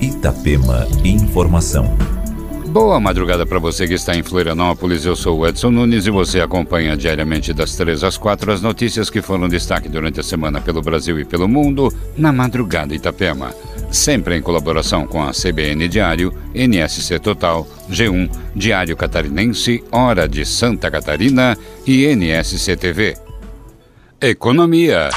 Itapema Informação. Boa madrugada para você que está em Florianópolis. Eu sou o Edson Nunes e você acompanha diariamente das 3 às 4 as notícias que foram destaque durante a semana pelo Brasil e pelo mundo na Madrugada Itapema. Sempre em colaboração com a CBN Diário, NSC Total, G1, Diário Catarinense, Hora de Santa Catarina e NSC TV. Economia.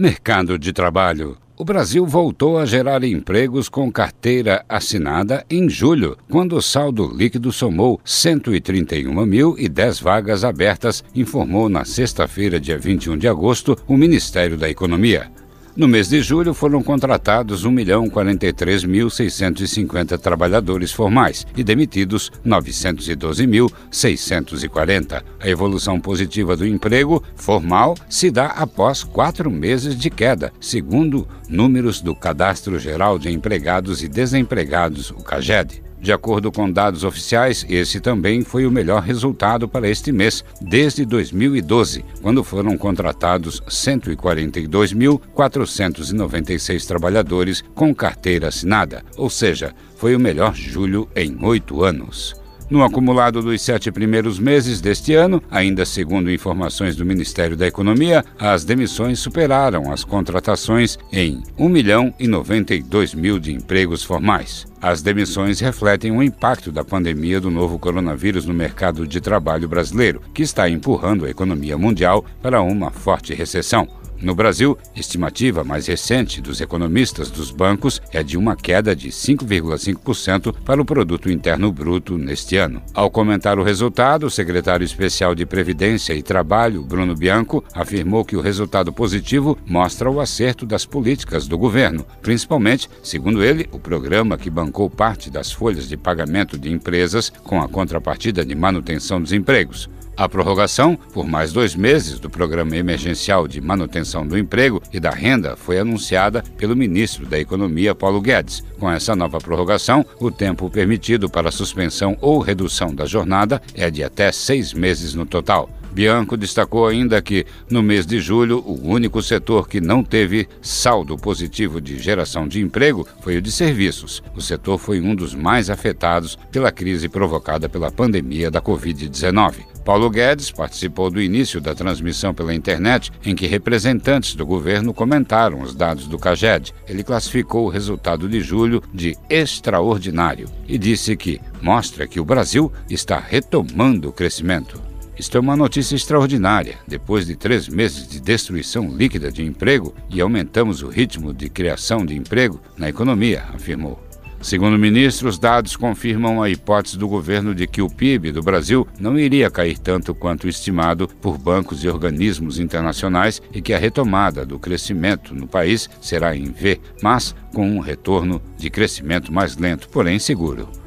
Mercado de trabalho. O Brasil voltou a gerar empregos com carteira assinada em julho, quando o saldo líquido somou 131.010 vagas abertas, informou na sexta-feira, dia 21 de agosto, o Ministério da Economia. No mês de julho foram contratados 1.043.650 trabalhadores formais e demitidos 912.640. A evolução positiva do emprego formal se dá após quatro meses de queda, segundo números do Cadastro Geral de Empregados e Desempregados, o CAGED. De acordo com dados oficiais, esse também foi o melhor resultado para este mês desde 2012, quando foram contratados 142.496 trabalhadores com carteira assinada, ou seja, foi o melhor julho em oito anos. No acumulado dos sete primeiros meses deste ano, ainda segundo informações do Ministério da Economia, as demissões superaram as contratações em 1 milhão e 92 mil de empregos formais. As demissões refletem o impacto da pandemia do novo coronavírus no mercado de trabalho brasileiro, que está empurrando a economia mundial para uma forte recessão. No Brasil, estimativa mais recente dos economistas dos bancos é de uma queda de 5,5% para o produto interno bruto neste ano. Ao comentar o resultado, o secretário especial de Previdência e Trabalho, Bruno Bianco, afirmou que o resultado positivo mostra o acerto das políticas do governo, principalmente, segundo ele, o programa que bancou parte das folhas de pagamento de empresas com a contrapartida de manutenção dos empregos. A prorrogação por mais dois meses do Programa Emergencial de Manutenção do Emprego e da Renda foi anunciada pelo ministro da Economia, Paulo Guedes. Com essa nova prorrogação, o tempo permitido para suspensão ou redução da jornada é de até seis meses no total. Bianco destacou ainda que, no mês de julho, o único setor que não teve saldo positivo de geração de emprego foi o de serviços. O setor foi um dos mais afetados pela crise provocada pela pandemia da Covid-19. Paulo Guedes participou do início da transmissão pela internet, em que representantes do governo comentaram os dados do CAGED. Ele classificou o resultado de julho de extraordinário e disse que mostra que o Brasil está retomando o crescimento. Isto é uma notícia extraordinária. Depois de três meses de destruição líquida de emprego e aumentamos o ritmo de criação de emprego na economia, afirmou. Segundo o ministro, os dados confirmam a hipótese do governo de que o PIB do Brasil não iria cair tanto quanto estimado por bancos e organismos internacionais e que a retomada do crescimento no país será em V, mas com um retorno de crescimento mais lento, porém seguro.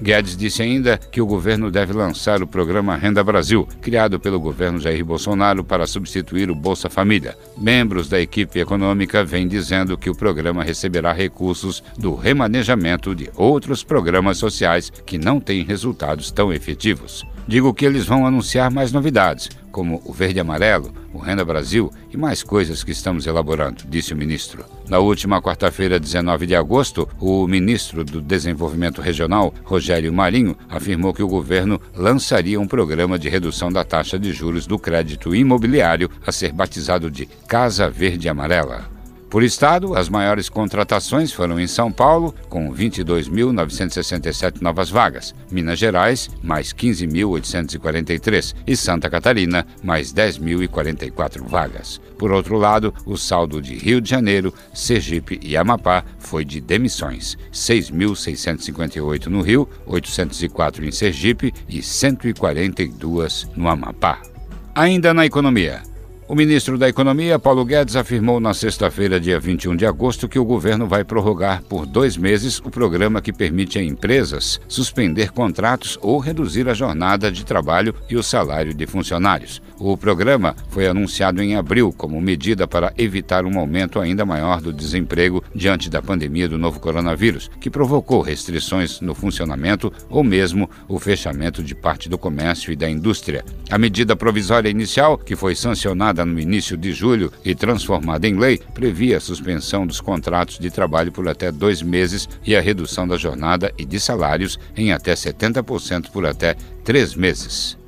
Guedes disse ainda que o governo deve lançar o programa Renda Brasil, criado pelo governo Jair Bolsonaro para substituir o Bolsa Família. Membros da equipe econômica vêm dizendo que o programa receberá recursos do remanejamento de outros programas sociais que não têm resultados tão efetivos. Digo que eles vão anunciar mais novidades, como o Verde Amarelo, o Renda Brasil e mais coisas que estamos elaborando, disse o ministro. Na última quarta-feira, 19 de agosto, o ministro do Desenvolvimento Regional, Rogério Marinho, afirmou que o governo lançaria um programa de redução da taxa de juros do crédito imobiliário a ser batizado de Casa Verde Amarela. Por estado, as maiores contratações foram em São Paulo, com 22.967 novas vagas, Minas Gerais, mais 15.843 e Santa Catarina, mais 10.044 vagas. Por outro lado, o saldo de Rio de Janeiro, Sergipe e Amapá foi de demissões: 6.658 no Rio, 804 em Sergipe e 142 no Amapá. Ainda na economia. O ministro da Economia, Paulo Guedes, afirmou na sexta-feira, dia 21 de agosto, que o governo vai prorrogar por dois meses o programa que permite a empresas suspender contratos ou reduzir a jornada de trabalho e o salário de funcionários. O programa foi anunciado em abril como medida para evitar um aumento ainda maior do desemprego diante da pandemia do novo coronavírus, que provocou restrições no funcionamento ou mesmo o fechamento de parte do comércio e da indústria. A medida provisória inicial, que foi sancionada no início de julho e transformada em lei, previa a suspensão dos contratos de trabalho por até dois meses e a redução da jornada e de salários em até 70% por até três meses.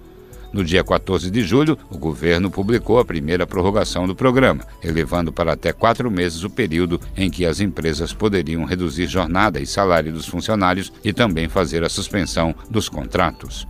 No dia 14 de julho, o governo publicou a primeira prorrogação do programa, elevando para até quatro meses o período em que as empresas poderiam reduzir jornada e salário dos funcionários e também fazer a suspensão dos contratos.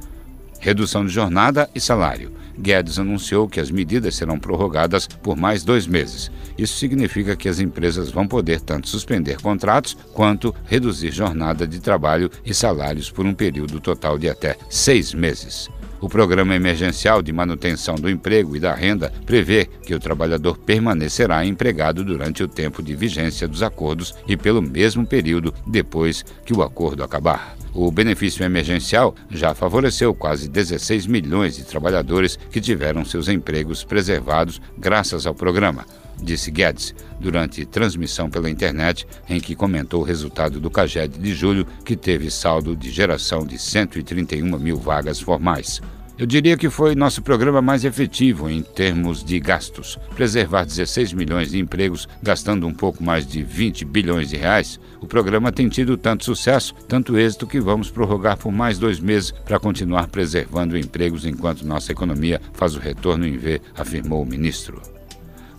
Redução de jornada e salário. Guedes anunciou que as medidas serão prorrogadas por mais dois meses. Isso significa que as empresas vão poder tanto suspender contratos quanto reduzir jornada de trabalho e salários por um período total de até seis meses. O Programa Emergencial de Manutenção do Emprego e da Renda prevê que o trabalhador permanecerá empregado durante o tempo de vigência dos acordos e pelo mesmo período depois que o acordo acabar. O benefício emergencial já favoreceu quase 16 milhões de trabalhadores que tiveram seus empregos preservados graças ao programa disse Guedes, durante transmissão pela internet, em que comentou o resultado do CAGED de julho, que teve saldo de geração de 131 mil vagas formais. Eu diria que foi nosso programa mais efetivo em termos de gastos. Preservar 16 milhões de empregos, gastando um pouco mais de 20 bilhões de reais. O programa tem tido tanto sucesso, tanto êxito, que vamos prorrogar por mais dois meses para continuar preservando empregos enquanto nossa economia faz o retorno em V, afirmou o ministro.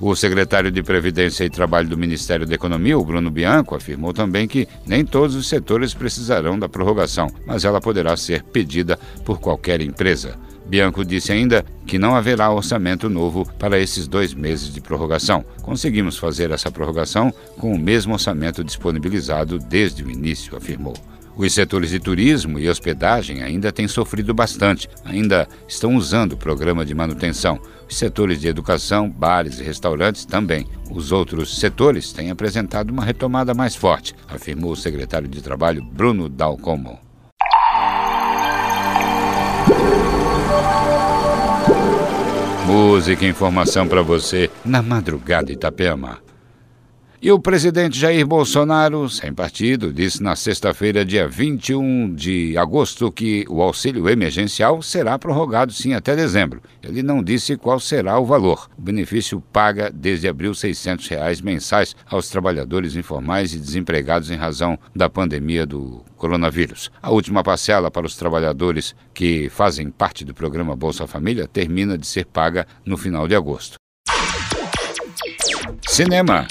O secretário de Previdência e Trabalho do Ministério da Economia, o Bruno Bianco, afirmou também que nem todos os setores precisarão da prorrogação, mas ela poderá ser pedida por qualquer empresa. Bianco disse ainda que não haverá orçamento novo para esses dois meses de prorrogação. Conseguimos fazer essa prorrogação com o mesmo orçamento disponibilizado desde o início, afirmou. Os setores de turismo e hospedagem ainda têm sofrido bastante, ainda estão usando o programa de manutenção. Os setores de educação, bares e restaurantes também. Os outros setores têm apresentado uma retomada mais forte, afirmou o secretário de Trabalho Bruno Dalcomo. Música e informação para você na madrugada Itapema. E o presidente Jair Bolsonaro, sem partido, disse na sexta-feira, dia 21 de agosto, que o auxílio emergencial será prorrogado sim até dezembro. Ele não disse qual será o valor. O benefício paga desde abril 600 reais mensais aos trabalhadores informais e desempregados em razão da pandemia do coronavírus. A última parcela para os trabalhadores que fazem parte do programa Bolsa Família termina de ser paga no final de agosto. Cinema.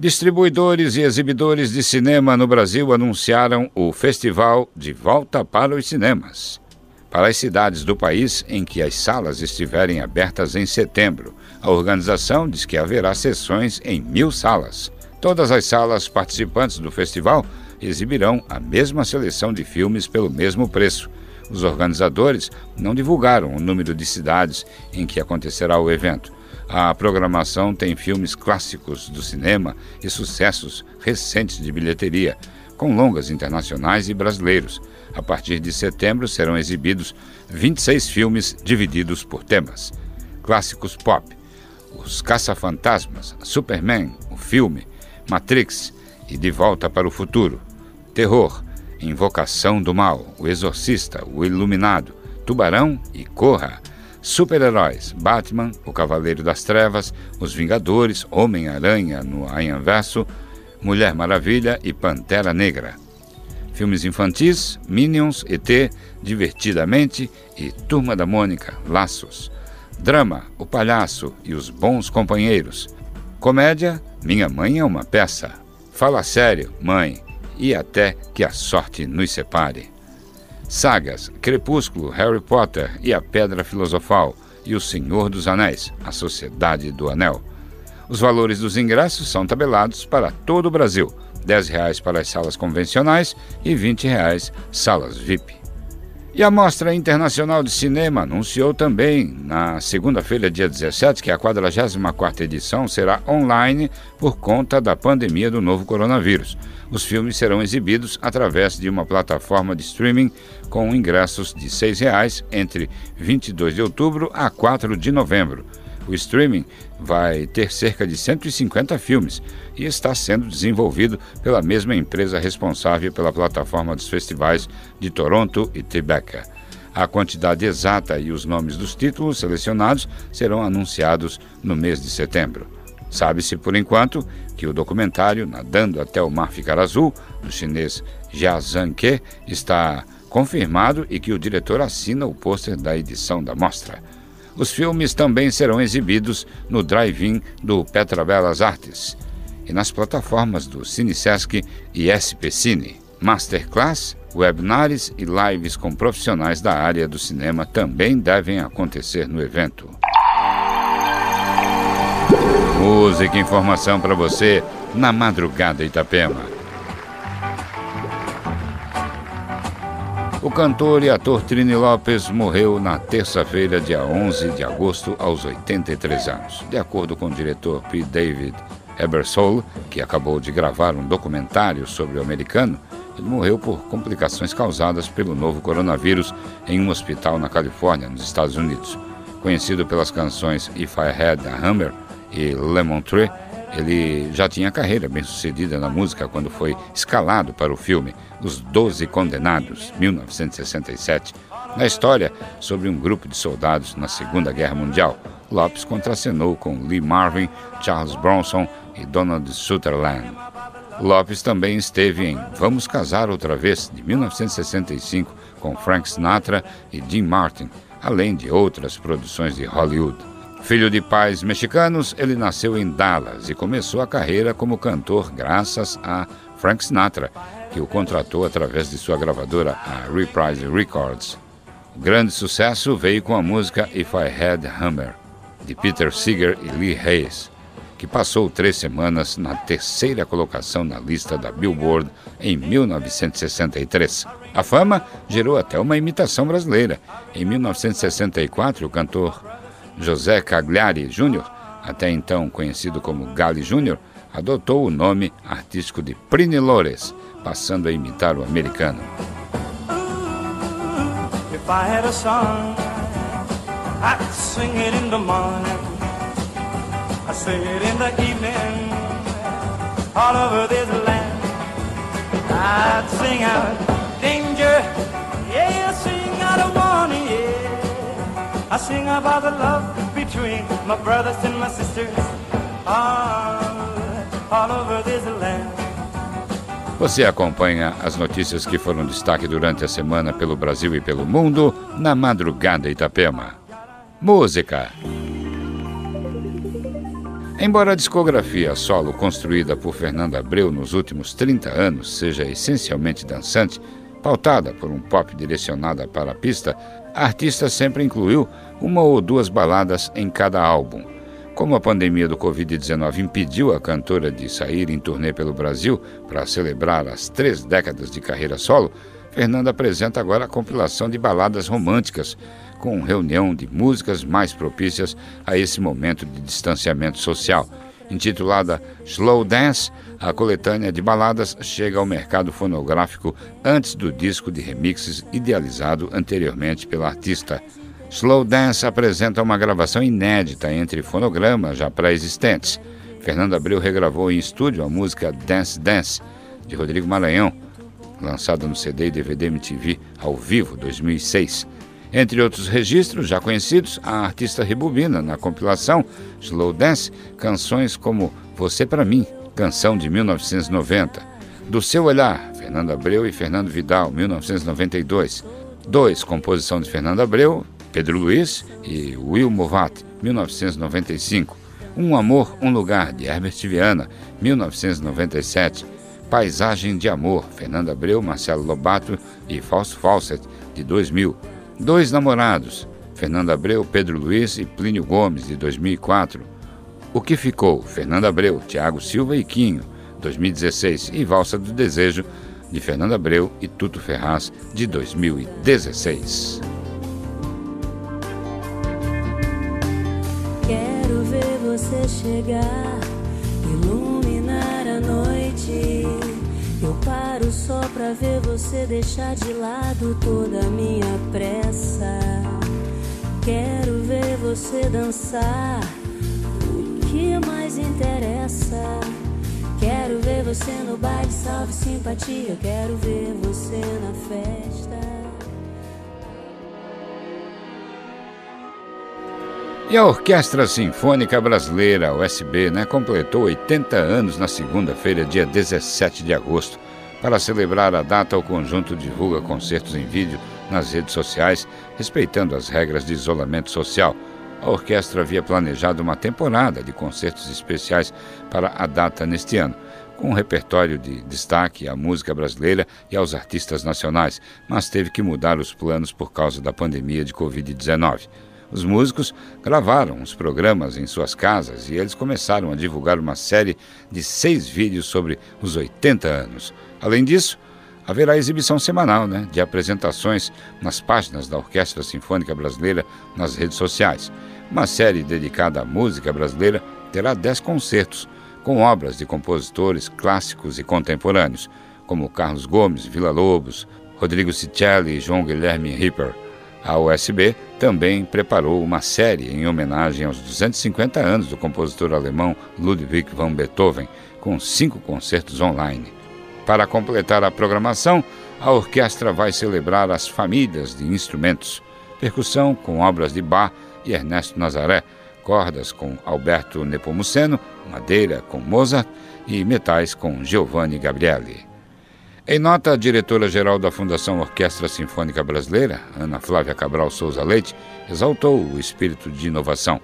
Distribuidores e exibidores de cinema no Brasil anunciaram o festival de volta para os cinemas. Para as cidades do país em que as salas estiverem abertas em setembro, a organização diz que haverá sessões em mil salas. Todas as salas participantes do festival exibirão a mesma seleção de filmes pelo mesmo preço. Os organizadores não divulgaram o número de cidades em que acontecerá o evento. A programação tem filmes clássicos do cinema e sucessos recentes de bilheteria, com longas internacionais e brasileiros. A partir de setembro serão exibidos 26 filmes divididos por temas. Clássicos pop, Os Caça-Fantasmas, Superman, o filme, Matrix e De Volta para o Futuro. Terror, Invocação do Mal, O Exorcista, O Iluminado, Tubarão e Corra. Super-heróis: Batman, O Cavaleiro das Trevas, Os Vingadores, Homem-Aranha no Verso, Mulher Maravilha e Pantera Negra. Filmes infantis: Minions, ET, Divertidamente e Turma da Mônica, Laços. Drama: O Palhaço e os Bons Companheiros. Comédia: Minha Mãe é uma Peça. Fala sério, mãe, e até que a sorte nos separe. Sagas: Crepúsculo, Harry Potter e a Pedra Filosofal e O Senhor dos Anéis, A Sociedade do Anel. Os valores dos ingressos são tabelados para todo o Brasil: R$ 10 para as salas convencionais e R$ 20 salas VIP. E a Mostra Internacional de Cinema anunciou também, na segunda-feira, dia 17, que a 44ª edição será online por conta da pandemia do novo coronavírus. Os filmes serão exibidos através de uma plataforma de streaming com ingressos de R$ 6,00 entre 22 de outubro a 4 de novembro. O streaming vai ter cerca de 150 filmes e está sendo desenvolvido pela mesma empresa responsável pela plataforma dos festivais de Toronto e Tribeca. A quantidade exata e os nomes dos títulos selecionados serão anunciados no mês de setembro. Sabe-se, por enquanto, que o documentário Nadando até o Mar Ficar Azul, do chinês Jia Zhangke, está confirmado e que o diretor assina o pôster da edição da mostra. Os filmes também serão exibidos no drive-in do Petra Belas Artes e nas plataformas do CineSesc e SP Cine. Masterclass, webinars e lives com profissionais da área do cinema também devem acontecer no evento. Música e informação para você na madrugada Itapema. O cantor e ator Trini Lopes morreu na terça-feira, dia 11 de agosto, aos 83 anos. De acordo com o diretor P. David Ebersole, que acabou de gravar um documentário sobre o americano, ele morreu por complicações causadas pelo novo coronavírus em um hospital na Califórnia, nos Estados Unidos. Conhecido pelas canções If I Had a Hammer e Lemon Tree, ele já tinha carreira bem sucedida na música quando foi escalado para o filme Os Doze Condenados, 1967. Na história sobre um grupo de soldados na Segunda Guerra Mundial, Lopes contracenou com Lee Marvin, Charles Bronson e Donald Sutherland. Lopes também esteve em Vamos Casar Outra Vez, de 1965, com Frank Sinatra e Dean Martin, além de outras produções de Hollywood. Filho de pais mexicanos, ele nasceu em Dallas e começou a carreira como cantor graças a Frank Sinatra, que o contratou através de sua gravadora, a Reprise Records. O grande sucesso veio com a música If I Had Hammer, de Peter Seeger e Lee Hayes, que passou três semanas na terceira colocação na lista da Billboard em 1963. A fama gerou até uma imitação brasileira. Em 1964, o cantor José Cagliari Jr., até então conhecido como Gali Jr., adotou o nome artístico de Prini Lores, passando a imitar o americano. I sing about the love between my brothers and my sisters all, over this land. Você acompanha as notícias que foram destaque durante a semana pelo Brasil e pelo mundo na Madrugada Itapema. Música. Embora a discografia solo construída por Fernando Abreu nos últimos 30 anos seja essencialmente dançante, pautada por um pop direcionado para a pista, a artista sempre incluiu uma ou duas baladas em cada álbum. Como a pandemia do Covid-19 impediu a cantora de sair em turnê pelo Brasil para celebrar as três décadas de carreira solo, Fernanda apresenta agora a compilação de baladas românticas, com reunião de músicas mais propícias a esse momento de distanciamento social. Intitulada Slow Dance, a coletânea de baladas chega ao mercado fonográfico antes do disco de remixes idealizado anteriormente pela artista. Slow Dance apresenta uma gravação inédita entre fonogramas já pré-existentes. Fernando Abreu regravou em estúdio a música Dance Dance, de Rodrigo Maranhão, lançada no CD e DVD MTV ao vivo 2006. Entre outros registros já conhecidos, a artista rebobina na compilação Slow Dance canções como Você para mim, canção de 1990, Do seu olhar, Fernando Abreu e Fernando Vidal, 1992. 2. Composição de Fernando Abreu, Pedro Luiz e Will Movat, 1995. Um Amor, Um Lugar, de Herbert Viana, 1997. Paisagem de Amor, Fernando Abreu, Marcelo Lobato e Fausto Fawcett, de 2000. Dois Namorados, Fernando Abreu, Pedro Luiz e Plínio Gomes, de 2004. O que ficou, Fernando Abreu, Tiago Silva e Quinho, 2016. E Valsa do Desejo, de Fernando Abreu e Tuto Ferraz, de 2016. Quero ver você chegar, iluminar a noite. Eu paro só pra ver você deixar de lado toda a minha pressa. Quero ver você dançar, mais interessa. Quero ver você no baile, salve simpatia. Quero ver você na festa. E a Orquestra Sinfônica Brasileira, USB, né, completou 80 anos na segunda-feira, dia 17 de agosto. Para celebrar a data, o conjunto divulga concertos em vídeo nas redes sociais, respeitando as regras de isolamento social. A orquestra havia planejado uma temporada de concertos especiais para a data neste ano, com um repertório de destaque à música brasileira e aos artistas nacionais, mas teve que mudar os planos por causa da pandemia de Covid-19. Os músicos gravaram os programas em suas casas e eles começaram a divulgar uma série de seis vídeos sobre os 80 anos. Além disso, haverá exibição semanal né, de apresentações nas páginas da Orquestra Sinfônica Brasileira nas redes sociais. Uma série dedicada à música brasileira terá dez concertos, com obras de compositores clássicos e contemporâneos, como Carlos Gomes, Vila Lobos, Rodrigo Cicelli e João Guilherme Ripper. A USB também preparou uma série em homenagem aos 250 anos do compositor alemão Ludwig van Beethoven, com cinco concertos online. Para completar a programação, a orquestra vai celebrar as famílias de instrumentos, percussão com obras de Bach e Ernesto Nazaré, cordas com Alberto Nepomuceno, madeira com Mozart e metais com Giovanni Gabrielli. Em nota, a diretora-geral da Fundação Orquestra Sinfônica Brasileira, Ana Flávia Cabral Souza Leite, exaltou o espírito de inovação.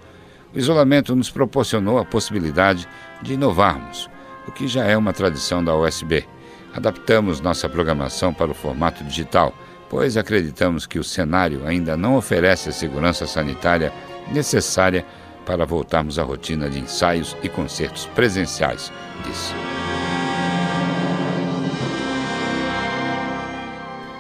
O isolamento nos proporcionou a possibilidade de inovarmos, o que já é uma tradição da USB. Adaptamos nossa programação para o formato digital, pois acreditamos que o cenário ainda não oferece a segurança sanitária necessária para voltarmos à rotina de ensaios e concertos presenciais, disse.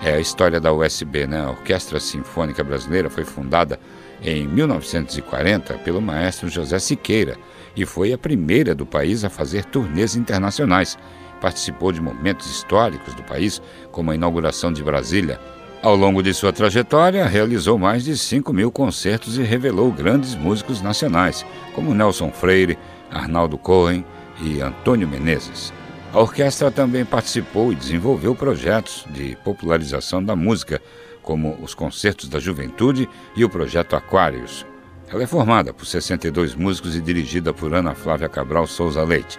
É a história da USB, né? A Orquestra Sinfônica Brasileira foi fundada em 1940 pelo maestro José Siqueira e foi a primeira do país a fazer turnês internacionais. Participou de momentos históricos do país, como a inauguração de Brasília. Ao longo de sua trajetória, realizou mais de 5 mil concertos e revelou grandes músicos nacionais, como Nelson Freire, Arnaldo Cohen e Antônio Menezes. A orquestra também participou e desenvolveu projetos de popularização da música, como os Concertos da Juventude e o Projeto Aquários. Ela é formada por 62 músicos e dirigida por Ana Flávia Cabral Souza Leite.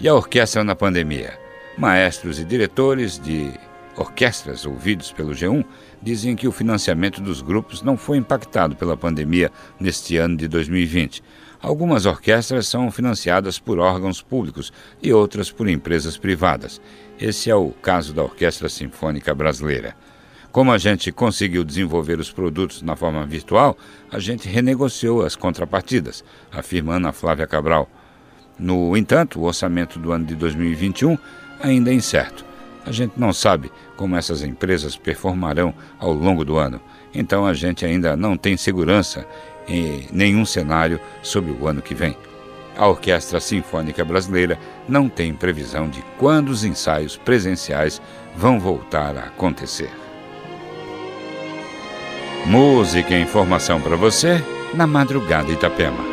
E a orquestra na pandemia? Maestros e diretores de orquestras ouvidos pelo G1 dizem que o financiamento dos grupos não foi impactado pela pandemia neste ano de 2020 Algumas orquestras são financiadas por órgãos públicos e outras por empresas privadas. Esse é o caso da Orquestra Sinfônica Brasileira. Como a gente conseguiu desenvolver os produtos na forma virtual, a gente renegociou as contrapartidas, afirma Ana Flávia Cabral. No entanto, o orçamento do ano de 2021 ainda é incerto. A gente não sabe como essas empresas performarão ao longo do ano, então a gente ainda não tem segurança em nenhum cenário sobre o ano que vem. A Orquestra Sinfônica Brasileira não tem previsão de quando os ensaios presenciais vão voltar a acontecer. Música e informação para você na madrugada Itapema.